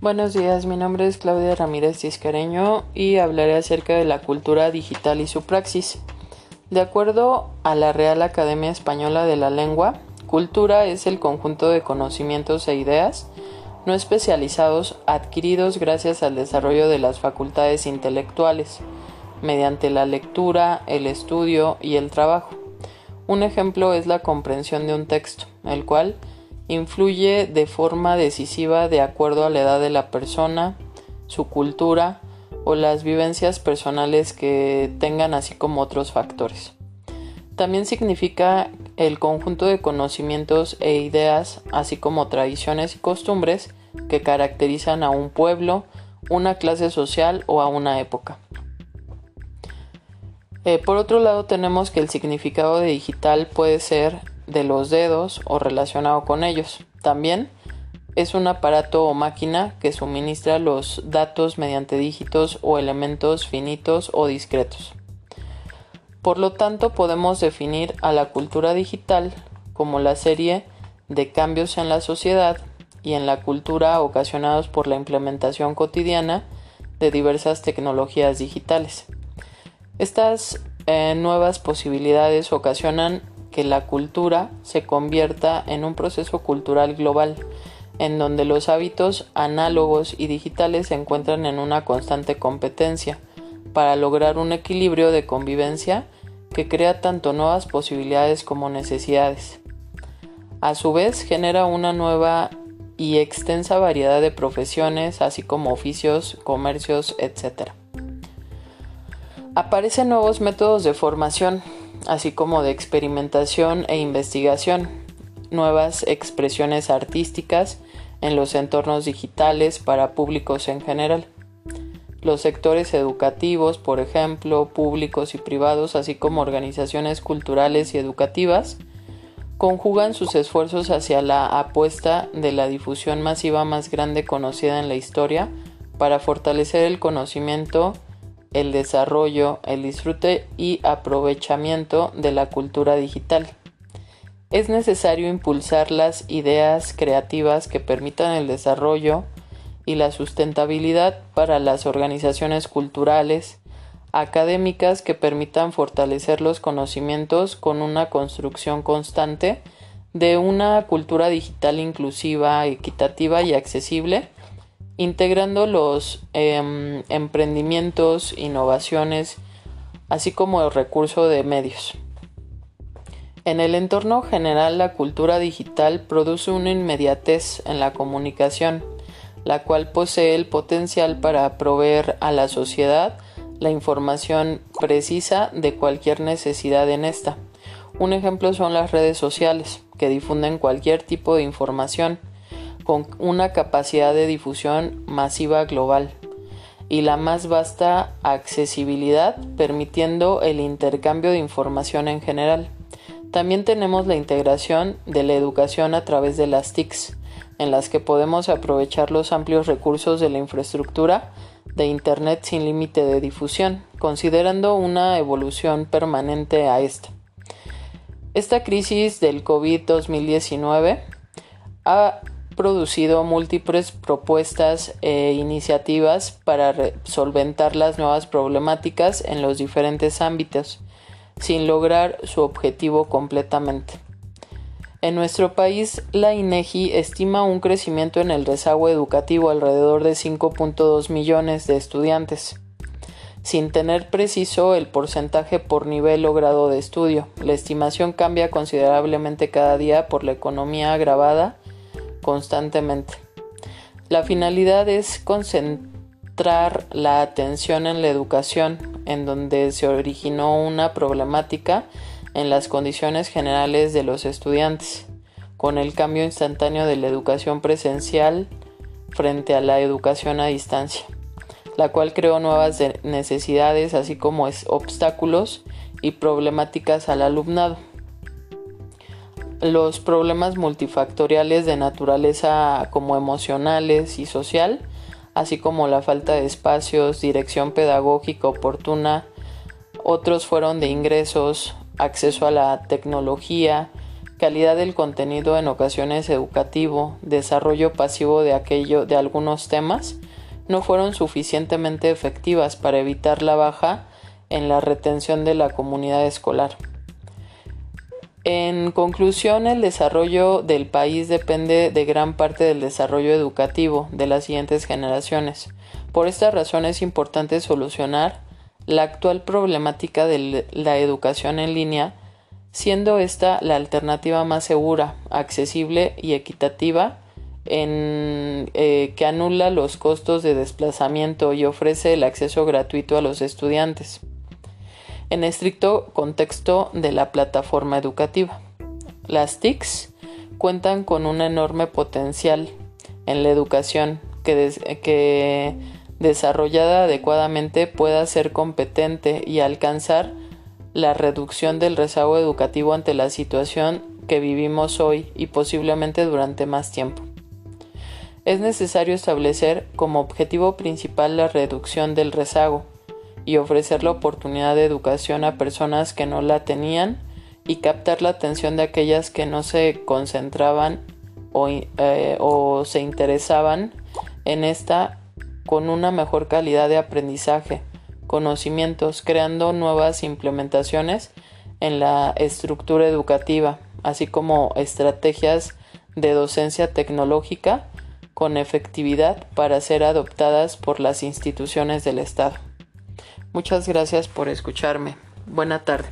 Buenos días, mi nombre es Claudia Ramírez Tiscareño y hablaré acerca de la cultura digital y su praxis. De acuerdo a la Real Academia Española de la Lengua, cultura es el conjunto de conocimientos e ideas no especializados adquiridos gracias al desarrollo de las facultades intelectuales, mediante la lectura, el estudio y el trabajo. Un ejemplo es la comprensión de un texto, el cual influye de forma decisiva de acuerdo a la edad de la persona, su cultura o las vivencias personales que tengan, así como otros factores. También significa el conjunto de conocimientos e ideas, así como tradiciones y costumbres que caracterizan a un pueblo, una clase social o a una época. Eh, por otro lado tenemos que el significado de digital puede ser de los dedos o relacionado con ellos. También es un aparato o máquina que suministra los datos mediante dígitos o elementos finitos o discretos. Por lo tanto, podemos definir a la cultura digital como la serie de cambios en la sociedad y en la cultura ocasionados por la implementación cotidiana de diversas tecnologías digitales. Estas eh, nuevas posibilidades ocasionan que la cultura se convierta en un proceso cultural global, en donde los hábitos análogos y digitales se encuentran en una constante competencia para lograr un equilibrio de convivencia que crea tanto nuevas posibilidades como necesidades. A su vez genera una nueva y extensa variedad de profesiones, así como oficios, comercios, etc. Aparecen nuevos métodos de formación, así como de experimentación e investigación, nuevas expresiones artísticas en los entornos digitales para públicos en general. Los sectores educativos, por ejemplo, públicos y privados, así como organizaciones culturales y educativas, conjugan sus esfuerzos hacia la apuesta de la difusión masiva más grande conocida en la historia para fortalecer el conocimiento el desarrollo, el disfrute y aprovechamiento de la cultura digital. Es necesario impulsar las ideas creativas que permitan el desarrollo y la sustentabilidad para las organizaciones culturales, académicas que permitan fortalecer los conocimientos con una construcción constante de una cultura digital inclusiva, equitativa y accesible integrando los em, emprendimientos, innovaciones, así como el recurso de medios. En el entorno general, la cultura digital produce una inmediatez en la comunicación, la cual posee el potencial para proveer a la sociedad la información precisa de cualquier necesidad en esta. Un ejemplo son las redes sociales, que difunden cualquier tipo de información, con una capacidad de difusión masiva global y la más vasta accesibilidad permitiendo el intercambio de información en general. También tenemos la integración de la educación a través de las TICs, en las que podemos aprovechar los amplios recursos de la infraestructura de Internet sin límite de difusión, considerando una evolución permanente a esta. Esta crisis del COVID-2019 ha producido múltiples propuestas e iniciativas para solventar las nuevas problemáticas en los diferentes ámbitos, sin lograr su objetivo completamente. En nuestro país, la INEGI estima un crecimiento en el rezago educativo alrededor de 5.2 millones de estudiantes, sin tener preciso el porcentaje por nivel o grado de estudio. La estimación cambia considerablemente cada día por la economía agravada constantemente. La finalidad es concentrar la atención en la educación, en donde se originó una problemática en las condiciones generales de los estudiantes, con el cambio instantáneo de la educación presencial frente a la educación a distancia, la cual creó nuevas necesidades así como obstáculos y problemáticas al alumnado los problemas multifactoriales de naturaleza como emocionales y social, así como la falta de espacios, dirección pedagógica oportuna, otros fueron de ingresos, acceso a la tecnología, calidad del contenido en ocasiones educativo, desarrollo pasivo de aquello de algunos temas, no fueron suficientemente efectivas para evitar la baja en la retención de la comunidad escolar. En conclusión, el desarrollo del país depende de gran parte del desarrollo educativo de las siguientes generaciones. Por esta razón es importante solucionar la actual problemática de la educación en línea, siendo esta la alternativa más segura, accesible y equitativa en, eh, que anula los costos de desplazamiento y ofrece el acceso gratuito a los estudiantes en estricto contexto de la plataforma educativa. Las TICs cuentan con un enorme potencial en la educación que, desarrollada adecuadamente pueda ser competente y alcanzar la reducción del rezago educativo ante la situación que vivimos hoy y posiblemente durante más tiempo. Es necesario establecer como objetivo principal la reducción del rezago, y ofrecer la oportunidad de educación a personas que no la tenían y captar la atención de aquellas que no se concentraban o, eh, o se interesaban en esta con una mejor calidad de aprendizaje, conocimientos, creando nuevas implementaciones en la estructura educativa, así como estrategias de docencia tecnológica con efectividad para ser adoptadas por las instituciones del Estado. Muchas gracias por escucharme. Buena tarde.